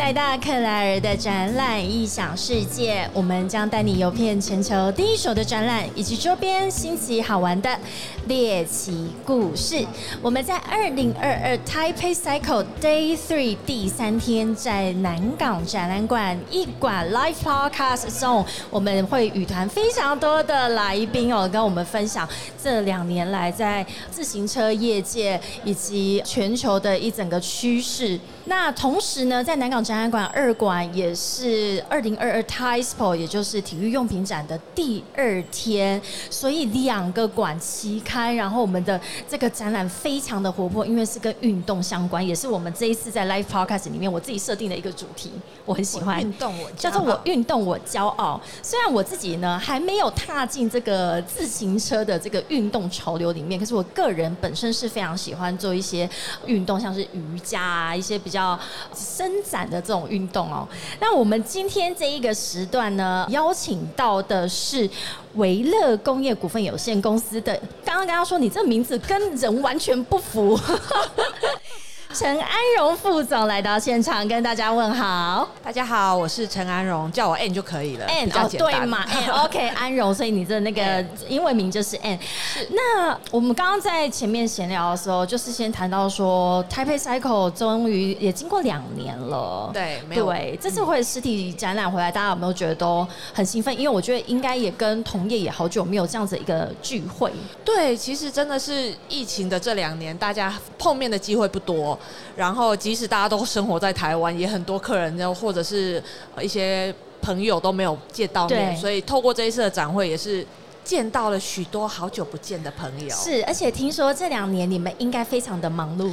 来到克莱尔的展览异想世界，我们将带你游遍全球第一手的展览以及周边新奇好玩的猎奇故事。我们在二零二二 Taipei Cycle Day Three 第三天，在南港展览馆一馆 Live Podcast Zone，我们会与团非常多的来宾哦，跟我们分享这两年来在自行车业界以及全球的一整个趋势。那同时呢，在南港展览馆二馆也是二零二二 TISPO，也就是体育用品展的第二天，所以两个馆齐开，然后我们的这个展览非常的活泼，因为是跟运动相关，也是我们这一次在 Live Podcast 里面我自己设定的一个主题，我很喜欢运动我叫做我运动我骄傲。虽然我自己呢还没有踏进这个自行车的这个运动潮流里面，可是我个人本身是非常喜欢做一些运动，像是瑜伽啊，一些比较伸展的这种运动哦。那我们今天这一个时段呢，邀请到的是维乐工业股份有限公司的，刚刚跟他说你这名字跟人完全不符。陈安荣副总来到现场，跟大家问好。大家好，我是陈安荣，叫我 N 就可以了 N 哦，对嘛，N OK 安荣，所以你的那个英文名就是 N。那我们刚刚在前面闲聊的时候，就是先谈到说，Taipei Cycle 终于也经过两年了。对，没有对，这次会实体展览回来，大家有没有觉得都很兴奋？因为我觉得应该也跟同业也好久没有这样子一个聚会。对，其实真的是疫情的这两年，大家碰面的机会不多。然后，即使大家都生活在台湾，也很多客人呢，或者是呃一些朋友都没有见到面，所以透过这一次的展会，也是见到了许多好久不见的朋友。是，而且听说这两年你们应该非常的忙碌。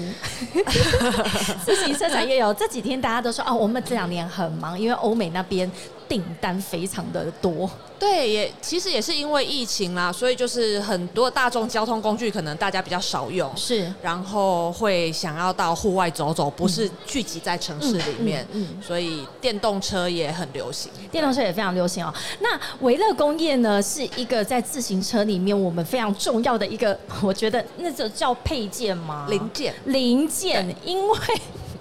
自行车产业有这几天大家都说哦，我们这两年很忙，因为欧美那边订单非常的多。对，也其实也是因为疫情啦，所以就是很多大众交通工具可能大家比较少用，是，然后会想要到户外走走，不是聚集在城市里面，嗯嗯嗯所以电动车也很流行。电动车也非常流行哦。那维乐工业呢，是一个在自行车里面我们非常重要的一个，我觉得那就叫配件吗？零件零件，因为。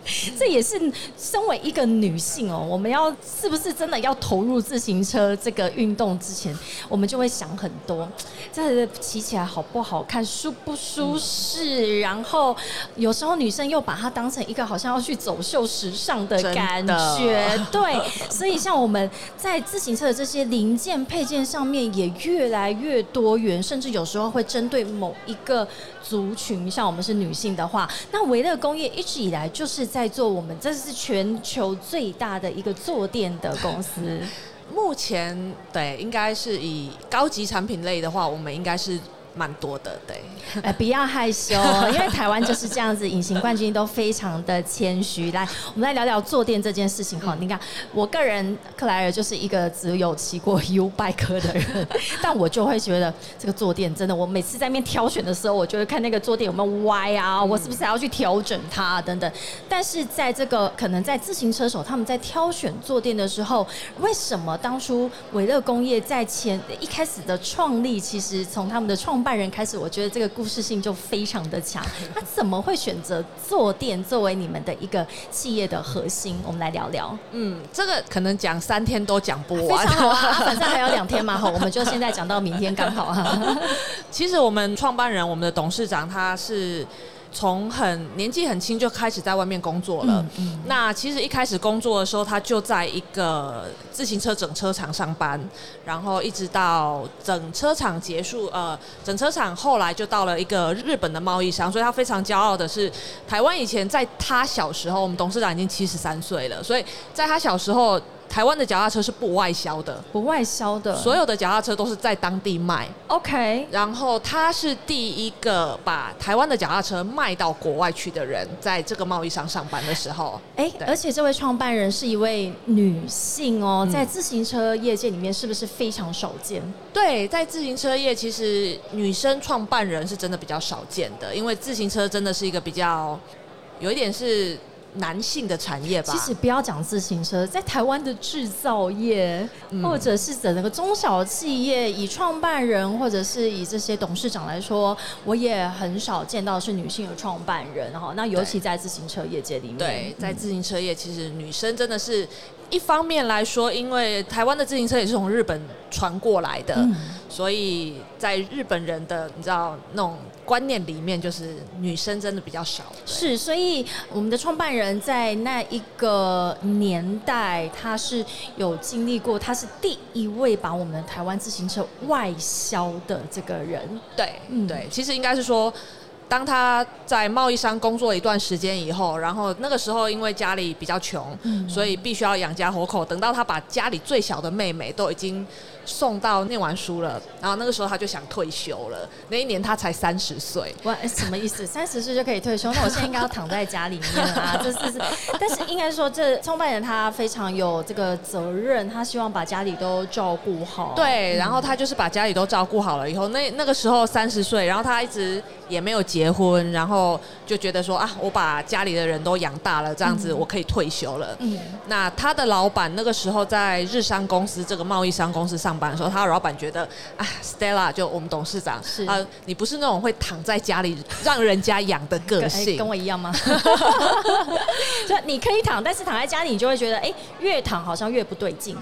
这也是身为一个女性哦，我们要是不是真的要投入自行车这个运动之前，我们就会想很多，这骑起来好不好看，舒不舒适，然后有时候女生又把它当成一个好像要去走秀时尚的感觉，对，所以像我们在自行车的这些零件配件上面也越来越多元，甚至有时候会针对某一个族群，像我们是女性的话，那维乐工业一直以来就是在做我们这是全球最大的一个坐垫的公司，目前对，应该是以高级产品类的话，我们应该是蛮多的，对。哎，不要害羞，因为台湾就是这样子，隐形冠军都非常的谦虚。来，我们来聊聊坐垫这件事情哈。你看，我个人克莱尔就是一个只有骑过 U bike 的人，但我就会觉得这个坐垫真的，我每次在那边挑选的时候，我就会看那个坐垫有没有歪啊，我是不是还要去调整它、啊、等等。但是在这个可能在自行车手他们在挑选坐垫的时候，为什么当初维乐工业在前一开始的创立，其实从他们的创办人开始，我觉得这个故事性就非常的强。他怎么会选择坐垫作为你们的一个企业的核心？我们来聊聊。嗯，这个可能讲三天都讲不非完。常好啊，啊 反正还有两天嘛，好，我们就现在讲到明天刚好啊。其实我们创办人，我们的董事长，他是从很年纪很轻就开始在外面工作了。嗯那其实一开始工作的时候，他就在一个自行车整车厂上班，然后一直到整车厂结束，呃，整车厂后来就到了一个日本的贸易商，所以他非常骄傲的是，台湾以前在他小时候，我们董事长已经七十三岁了，所以在他小时候，台湾的脚踏车是不外销的，不外销的，所有的脚踏车都是在当地卖。OK，然后他是第一个把台湾的脚踏车卖到国外去的人，在这个贸易商上班的时候，哎，对。而且这位创办人是一位女性哦，嗯。在自行车业界里面是不是非常少见？对，在自行车业，其实女生创办人是真的比较少见的，因为自行车真的是一个比较有一点是男性的产业吧。其实不要讲自行车，在台湾的制造业，或者是整个中小企业，以创办人或者是以这些董事长来说，我也很少见到是女性的创办人哈。那尤其在自行车业界里面，对，在自行车业，其实女生真的是。一方面来说，因为台湾的自行车也是从日本传过来的，所以在日本人的你知道那种观念里面，就是女生真的比较少。是，所以我们的创办人在那一个年代，他是有经历过，他是第一位把我们台湾自行车外销的这个人。对，对，其实应该是说。当他在贸易商工作一段时间以后，然后那个时候因为家里比较穷，所以必须要养家活口。等到他把家里最小的妹妹都已经。送到念完书了，然后那个时候他就想退休了。那一年他才三十岁，哇，什么意思？三十岁就可以退休？那我现在应该要躺在家里面啊！这是，但是应该说，这创办人他非常有这个责任，他希望把家里都照顾好。对，然后他就是把家里都照顾好了以后，那那个时候三十岁，然后他一直也没有结婚，然后就觉得说啊，我把家里的人都养大了，这样子我可以退休了。嗯，那他的老板那个时候在日商公司这个贸易商公司上。班的时候，他的老板觉得，啊，Stella 就我们董事长，啊，你不是那种会躺在家里让人家养的个性，跟我一样吗？就你可以躺，但是躺在家里，你就会觉得，哎，越躺好像越不对劲。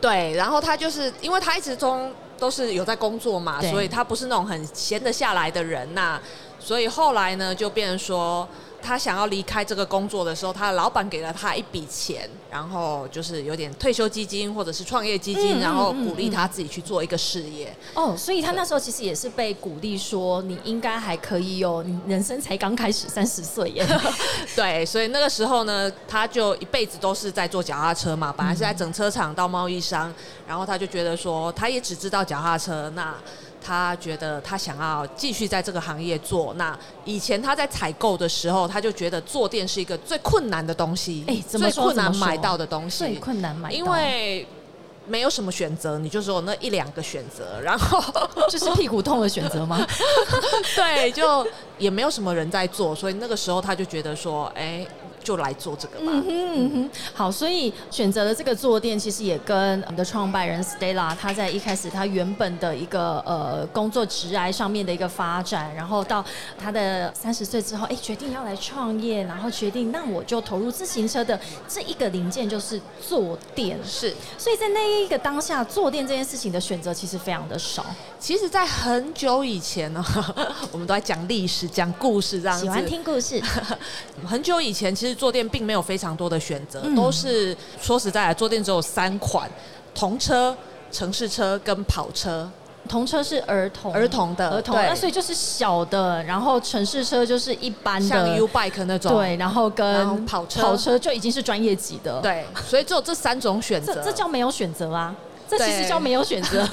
对，然后他就是因为他一直中都是有在工作嘛，所以他不是那种很闲得下来的人呐，所以后来呢，就变成说。他想要离开这个工作的时候，他的老板给了他一笔钱，然后就是有点退休基金或者是创业基金，然后鼓励他自己去做一个事业。哦，所以他那时候其实也是被鼓励说，你应该还可以哦，你人生才刚开始三十岁耶。对，所以那个时候呢，他就一辈子都是在做脚踏车嘛，本来是在整车厂到贸易商，然后他就觉得说，他也只知道脚踏车那。他觉得他想要继续在这个行业做。那以前他在采购的时候，他就觉得坐垫是一个最困难的东西，哎，最困难买到的东西，最困难买，因为没有什么选择，你就只有那一两个选择，然后 就是屁股痛的选择吗？对，就也没有什么人在做，所以那个时候他就觉得说，哎。就来做这个吧。嗯哼嗯哼，好，所以选择了这个坐垫，其实也跟我们的创办人 Stella 他在一开始他原本的一个呃工作职涯上面的一个发展，然后到他的三十岁之后，哎，决定要来创业，然后决定那我就投入自行车的这一个零件就是坐垫。是，所以在那一个当下，坐垫这件事情的选择其实非常的少。其实，在很久以前呢，我们都在讲历史、讲故事这样子。喜欢听故事。很久以前，其实坐垫并没有非常多的选择，都是说实在的，坐垫只有三款：童车、城市车跟跑车。童车是儿童儿童的，儿童，那所以就是小的，然后城市车就是一般的，像 U bike 那种。对，然后跟跑车，跑车就已经是专业级的。对，所以只有这三种选择。这叫没有选择啊。这其实叫没有选择，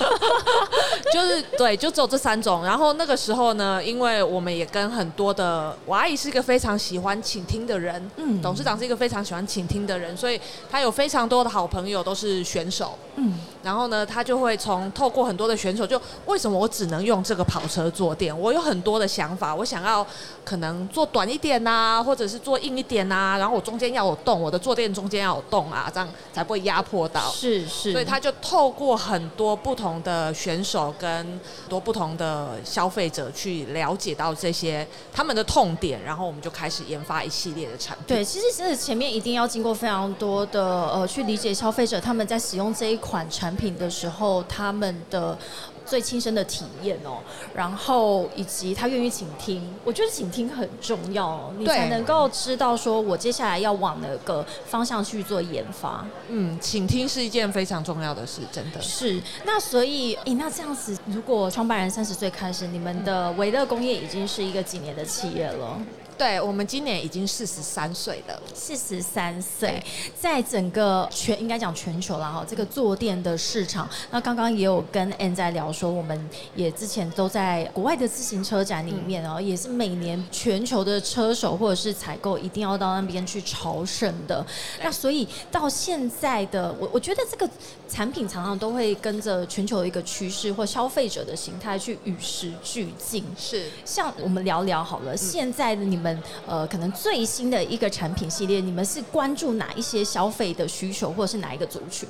就是对，就只有这三种。然后那个时候呢，因为我们也跟很多的我阿姨是一个非常喜欢倾听的人，嗯，董事长是一个非常喜欢倾听的人，所以他有非常多的好朋友都是选手，嗯，然后呢，他就会从透过很多的选手，就为什么我只能用这个跑车坐垫？我有很多的想法，我想要可能做短一点呐，或者是做硬一点呐，然后我中间要有洞，我的坐垫中间要有洞啊，这样才不会压迫到。是是，所以他就透。透过很多不同的选手跟多不同的消费者去了解到这些他们的痛点，然后我们就开始研发一系列的产品。对，其实是前面一定要经过非常多的呃，去理解消费者他们在使用这一款产品的时候，他们的。最亲身的体验哦，然后以及他愿意倾听，我觉得倾听很重要，你才能够知道说我接下来要往哪个方向去做研发。嗯，倾听是一件非常重要的事，真的是。那所以，诶，那这样子，如果创办人三十岁开始，你们的维乐工业已经是一个几年的企业了？对，我们今年已经四十三岁了。四十三岁，在整个全应该讲全球了哈，这个坐垫的市场。那刚刚也有跟 N 在聊说，我们也之前都在国外的自行车展里面哦，也是每年全球的车手或者是采购一定要到那边去朝圣的。那所以到现在的我，我觉得这个产品常常都会跟着全球的一个趋势或消费者的形态去与时俱进。是，像我们聊聊好了，现在的你们。呃可能最新的一个产品系列，你们是关注哪一些消费的需求，或者是哪一个族群？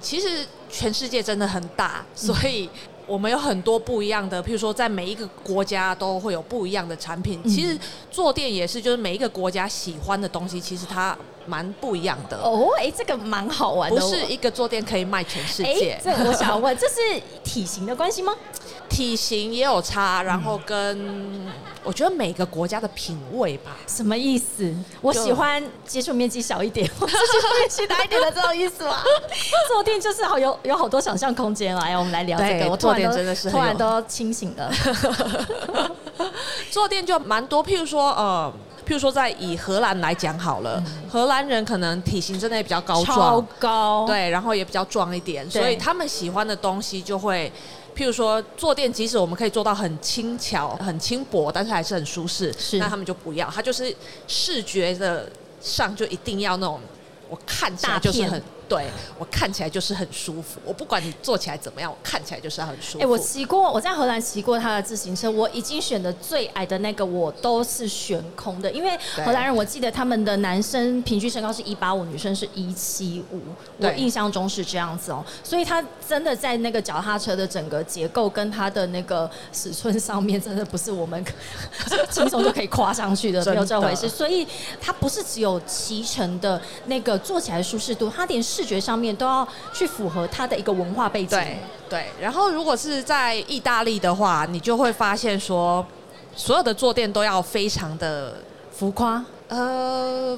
其实全世界真的很大，所以我们有很多不一样的，譬如说在每一个国家都会有不一样的产品。其实坐垫也是，就是每一个国家喜欢的东西，其实它蛮不一样的。哦，哎，这个蛮好玩的，不是一个坐垫可以卖全世界。这我想问，这是体型的关系吗？体型也有差，然后跟我觉得每个国家的品味吧。什么意思？我喜欢接触面积小一点，接触面积大一点的这种意思吗？坐垫就是好有有好多想象空间来，我们来聊这个。我坐垫真的是突然都清醒了。坐垫就蛮多，譬如说呃，譬如说在以荷兰来讲好了，荷兰人可能体型真的也比较高壮，超高，对，然后也比较壮一点，所以他们喜欢的东西就会。譬如说坐垫，即使我们可以做到很轻巧、很轻薄，但是还是很舒适，那他们就不要，他就是视觉的上就一定要那种，我看起来就是很。对我看起来就是很舒服，我不管你坐起来怎么样，我看起来就是很舒服。哎，我骑过，我在荷兰骑过他的自行车，我已经选的最矮的那个，我都是悬空的，因为荷兰人我记得他们的男生平均身高是一八五，女生是一七五，我印象中是这样子哦，所以他真的在那个脚踏车的整个结构跟他的那个尺寸上面，真的不是我们 轻松就可以跨上去的，没有这回事。所以它不是只有骑乘的那个坐起来舒适度，它连视觉上面都要去符合它的一个文化背景。对对，然后如果是在意大利的话，你就会发现说，所有的坐垫都要非常的浮夸，呃，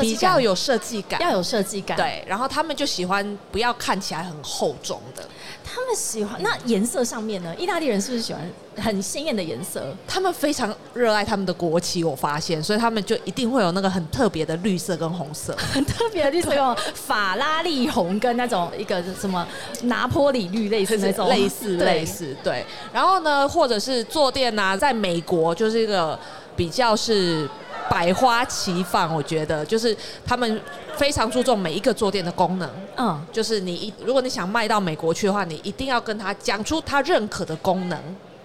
比较有设计感，要有设计感。对，然后他们就喜欢不要看起来很厚重的。他们喜欢那颜色上面呢？意大利人是不是喜欢很鲜艳的颜色？他们非常热爱他们的国旗，我发现，所以他们就一定会有那个很特别的绿色跟红色，很特别的绿色，用法拉利红跟那种一个什么拿坡里绿类似那种，类似类似对。然后呢，或者是坐垫呐，在美国就是一个比较是。百花齐放，我觉得就是他们非常注重每一个坐垫的功能。嗯，就是你一如果你想卖到美国去的话，你一定要跟他讲出他认可的功能，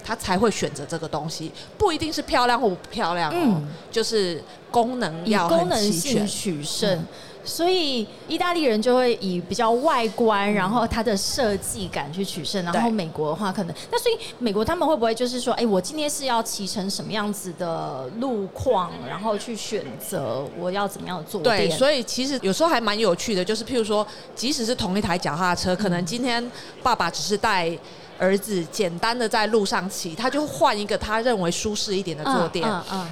他才会选择这个东西。不一定是漂亮或不漂亮哦，就是功能要功能性取胜。所以意大利人就会以比较外观，然后它的设计感去取胜。然后美国的话，可能那所以美国他们会不会就是说，哎，我今天是要骑成什么样子的路况，然后去选择我要怎么样的坐垫？对，所以其实有时候还蛮有趣的，就是譬如说，即使是同一台脚踏车，可能今天爸爸只是带。儿子简单的在路上骑，他就换一个他认为舒适一点的坐垫。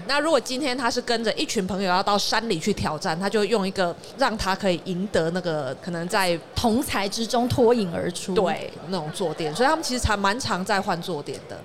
那如果今天他是跟着一群朋友要到山里去挑战，他就用一个让他可以赢得那个可能在同才之中脱颖而出对那种坐垫，所以他们其实才蛮常在换坐垫的。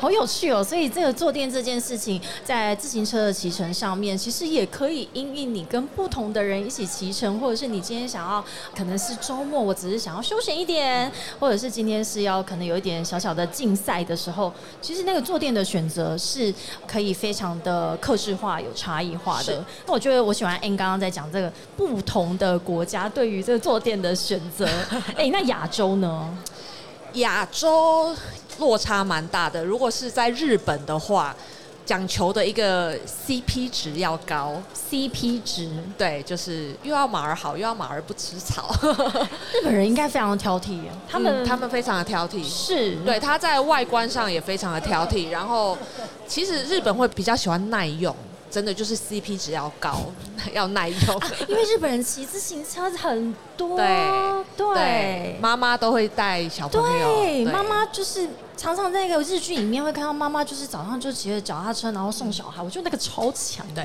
好有趣哦！所以这个坐垫这件事情，在自行车的骑乘上面，其实也可以因应你跟不同的人一起骑乘，或者是你今天想要，可能是周末，我只是想要休闲一点，或者是今天是要可能有一点小小的竞赛的时候，其实那个坐垫的选择是可以非常的克制化、有差异化的。那我觉得我喜欢 N 刚刚在讲这个不同的国家对于这个坐垫的选择。哎，那亚洲呢？亚洲。落差蛮大的。如果是在日本的话，讲求的一个 CP 值要高，CP 值对，就是又要马儿好，又要马儿不吃草。日本人应该非常的挑剔，他们他们非常的挑剔，是对他在外观上也非常的挑剔。然后，其实日本会比较喜欢耐用。真的就是 CP 值要高，要耐用，因为日本人骑自行车很多，对，妈妈都会带小朋友，对，妈妈就是。常常在一个日剧里面会看到妈妈就是早上就骑着脚踏车然后送小孩，我觉得那个超强的。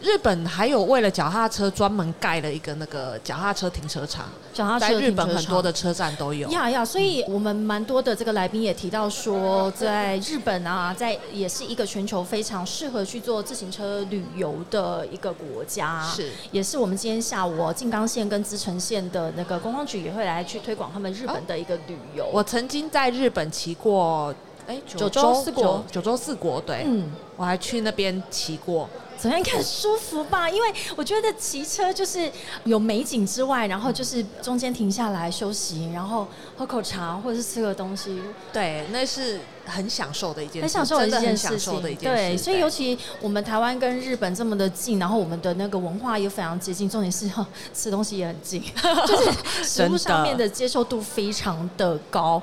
日本还有为了脚踏车专门盖了一个那个脚踏车停车场，脚踏车在日本很多的车站都有。呀呀，所以我们蛮多的这个来宾也提到说，在日本啊，在也是一个全球非常适合去做自行车旅游的一个国家。是，也是我们今天下午静冈县跟滋城县的那个观光局也会来去推广他们日本的一个旅游。我曾经在日本骑过。哎，九州四国，九州四国，对，嗯，我还去那边骑过，怎样看舒服吧？因为我觉得骑车就是有美景之外，然后就是中间停下来休息，然后喝口茶或者是吃个东西，对，那是很享受的一件事，很享受的一件事情。享受的一件事。对，所以尤其我们台湾跟日本这么的近，然后我们的那个文化也非常接近，重点是 吃东西也很近，就是 食物上面的接受度非常的高。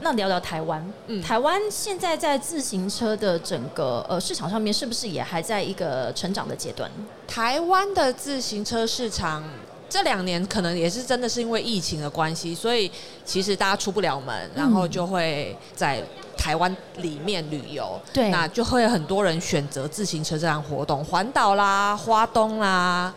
那聊聊台湾，嗯台湾现在在自行车的整个呃市场上面，是不是也还在一个成长的阶段？台湾的自行车市场这两年可能也是真的是因为疫情的关系，所以其实大家出不了门，然后就会在台湾里面旅游。对那就会很多人选择自行车这样活动，环岛啦、花东啦。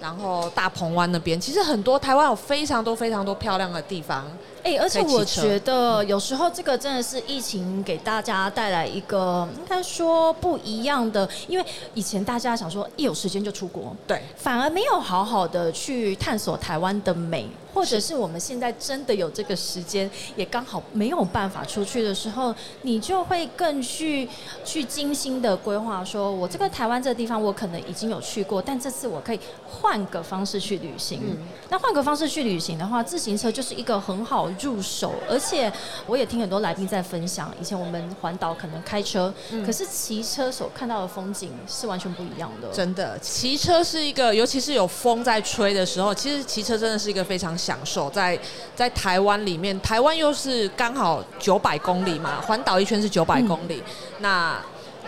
然后大鹏湾那边，其实很多台湾有非常多非常多漂亮的地方，哎、而且我觉得有时候这个真的是疫情给大家带来一个应该说不一样的，因为以前大家想说一有时间就出国，对，反而没有好好的去探索台湾的美，或者是我们现在真的有这个时间，也刚好没有办法出去的时候，你就会更去去精心的规划，说我这个台湾这个地方我可能已经有去过，但这次我可以换个方式去旅行。嗯。那换个方式去旅行的话，自行车就是一个很好入手，而且我也听很多来宾在分享，以前我们环岛可能开车，嗯可是骑车所看到的风景是完全不一样的。真的，骑车是一个，尤其是有风在吹的时候，其实骑车真的是一个非常享受。在在台湾里面，台湾又是刚好九百公里嘛，环岛一圈是九百公里，那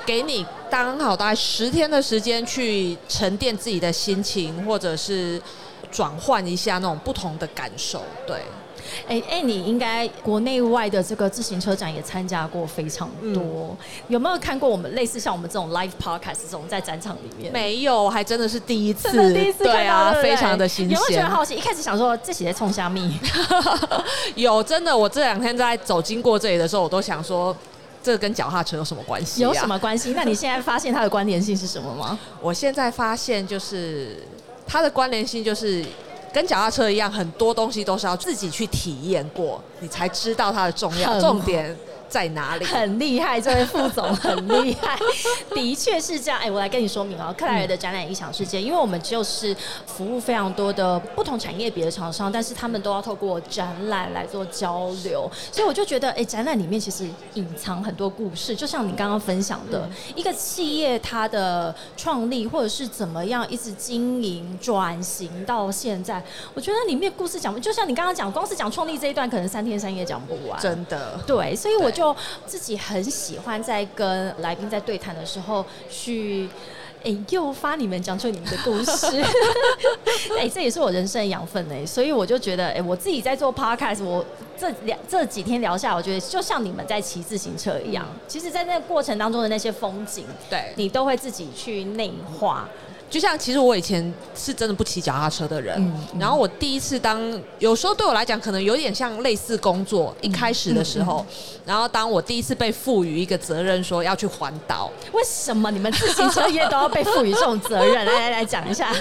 给你刚好大概十天的时间去沉淀自己的心情，或者是转换一下那种不同的感受。对，哎哎，你应该国内外的这个自行车展也参加过非常多，嗯有没有看过我们类似像我们这种 live podcast 这种在展场里面？没有，还真的是第一次，真的第一次对啊，对不对非常的新鲜有没有觉得。好奇？一开始想说这写在冲虾米，有真的，我这两天在走经过这里的时候，我都想说，这跟脚踏车有什么关系、啊？有什？么关系？那你现在发现它的关联性是什么吗？我现在发现就是它的关联性就是。跟脚踏车一样，很多东西都是要自己去体验过，你才知道它的重要。重点在哪里。很厉害，这位副总很厉害，的确是这样。哎，我来跟你说明哦，克莱尔的展览影响世界，因为我们就是服务非常多的不同产业别的厂商，但是他们都要透过展览来做交流，所以我就觉得，哎，展览里面其实隐藏很多故事，就像你刚刚分享的，一个企业它的创立或者是怎么样一直经营转型到现在，我觉得里面故事讲不，就像你刚刚讲，光是讲创立这一段，可能三天三夜讲不完。真的，对，所以我对就自己很喜欢在跟来宾在对谈的时候去。哎，诱发你们讲出你们的故事，哎，这也是我人生的养分哎，所以我就觉得，哎，我自己在做 podcast，我这两这几天聊下来，我觉得就像你们在骑自行车一样，其实，在那个过程当中的那些风景，对，你都会自己去内化。就像其实我以前是真的不骑脚踏车的人，然后我第一次当，有时候对我来讲可能有点像类似工作，一开始的时候，然后当我第一次被赋予一个责任，说要去环岛，为什么你们自行车业都要被赋予这种责任？来来来讲一下。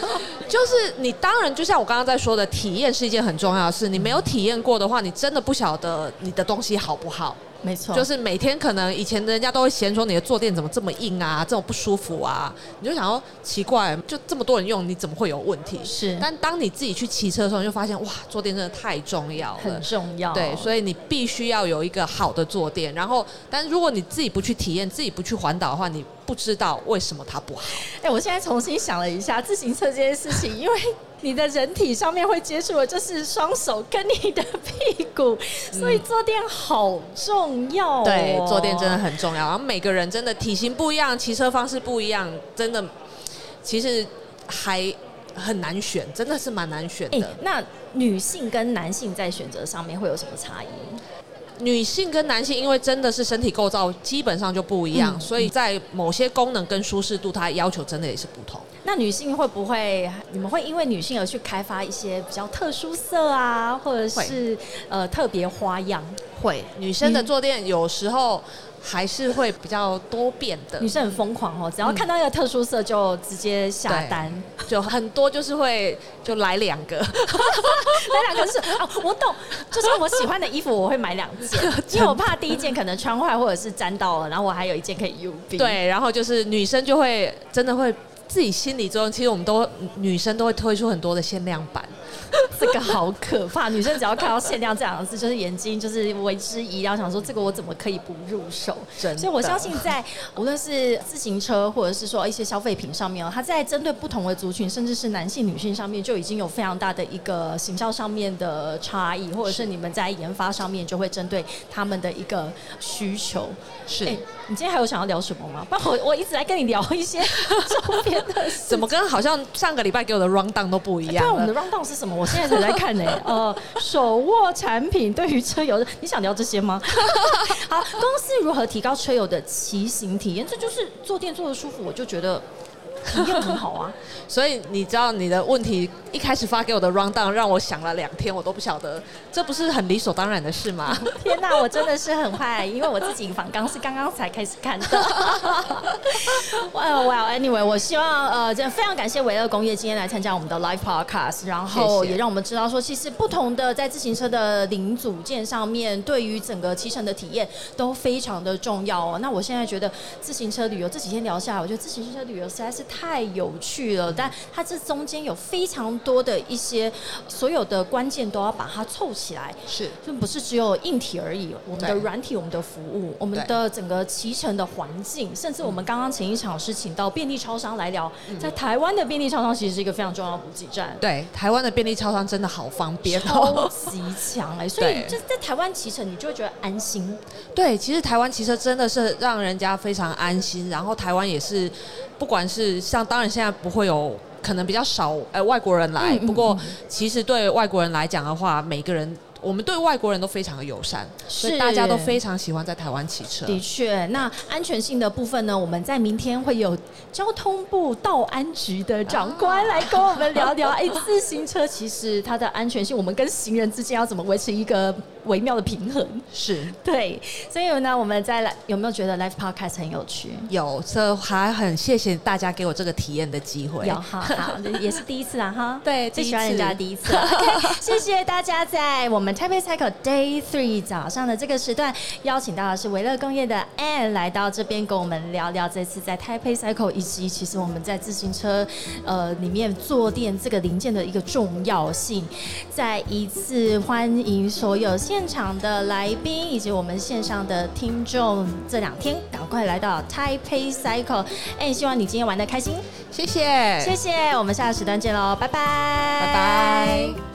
就是你当然就像我刚刚在说的，体验是一件很重要的事，你没有体验过的话，你真的不晓得你的东西好不好。没错，就是每天可能以前人家都会嫌说你的坐垫怎么这么硬啊，这种不舒服啊，你就想说奇怪，就这么多人用，你怎么会有问题？是但当你自己去骑车的时候，你就发现哇，坐垫真的太重要了很。重要。对，所以你必须要有一个好的坐垫。然后，但如果你自己不去体验，自己不去环岛的话，你不知道为什么它不好。哎、我现在重新想了一下自行车这件事情，因为你的人体上面会接触的就是双手跟你的屁股，所以坐垫好重要、哦。对，坐垫真的很重要。然后每个人真的体型不一样，骑车方式不一样，真的其实还很难选，真的是蛮难选哎、的。那女性跟男性在选择上面会有什么差异？女性跟男性因为真的是身体构造基本上就不一样，嗯所以在某些功能跟舒适度，它要求真的也是不同。那女性会不会？你们会因为女性而去开发一些比较特殊色啊，或者是呃特别花样？会，女生的坐垫有时候还是会比较多变的。女，生很疯狂哦，只要看到一个特殊色就直接下单。就很多就是会就来两个，来两个是哦，我懂，就是我喜欢的衣服我会买两件，因为我怕第一件可能穿坏或者是沾到了，然后我还有一件可以 U B。对，然后就是女生就会真的会自己心理作用，其实我们都女生都会推出很多的限量版，这个好可怕。女生只要看到限量这两个字，就是眼睛就是为之一亮，想说这个我怎么可以不入手？真的所以我相信在无论是自行车或者是说一些消费品上面哦，它在针对不同的族群，甚至是男性、女性上面，就已经有非常大的一个行销上面的差异，或者是你们在研发上面就会针对他们的一个需求。是、哎、你今天还有想要聊什么吗？不然我我一直在跟你聊一些周边的事怎么跟好像上个礼拜给我的 round down 都不一样我们的了？round down 是什么？我现在才在看呢、呃，手握产品对于车友的，你想聊这些吗？好，公司如何提高车友的骑行体验？这就是坐垫坐的舒服，我就觉得体验很好啊。所以你知道你的问题一开始发给我的 round down 让我想了两天，我都不晓得，这不是很理所当然的事吗？天哪，我真的是很坏，因为我自己反刚是刚刚才开始看的。well well anyway，我希望呃，真的非常感谢维乐工业今天来参加我们的 live podcast，然后也让我们知道说，其实不同的在自行车的零组件上面，对于整个骑乘的体验都非常的重要哦。那我现在觉得自行车旅游这几天聊下来，我觉得自行车旅游实在是太有趣了，但它这中间有非常多的一些所有的关键都要把它凑起来。是就不是只有硬体而已，我们的软体、我们的服务、我们的整个骑乘的环境，甚至我们刚刚前一场是请到便利超商来聊，在台湾的便利超商其实是一个非常重要的补给站。对，台湾的便利超商真的好方便超哦。级强哎、所以就是在台湾骑乘，你就会觉得安心。对，其实台湾骑车真的是让人家非常安心，然后台湾也是，不管是像当然现在不会有。可能比较少呃外国人来，不过其实对外国人来讲的话，每个人我们对外国人都非常的友善，所以是大家都非常喜欢在台湾骑车。的确，那安全性的部分呢，我们在明天会有交通部道安局的长官来跟我们聊聊。哎，自行车其实它的安全性，我们跟行人之间要怎么维持一个微妙的平衡？是 对，所以呢，我们再来有没有觉得 Life podcast 很有趣？有，这还很谢谢大家给我这个体验的机会。有哈好，也是第一次啊哈。对最喜欢人家第一次。OK，谢谢大家在我们 Taipei Cycle Day Three 早上的这个时段，邀请到的是维乐工业的 Anne 来到这边跟我们聊聊这次在 Taipei Cycle 以及其实我们在自行车呃里面坐垫这个零件的一个重要性。再一次欢迎所有现场的来宾以及我们线上的听众，这两天赶快来到 Taipei Cycle。哎，希望你今天玩的开心。谢谢，谢谢，我们下个时段见喽，拜拜，拜拜。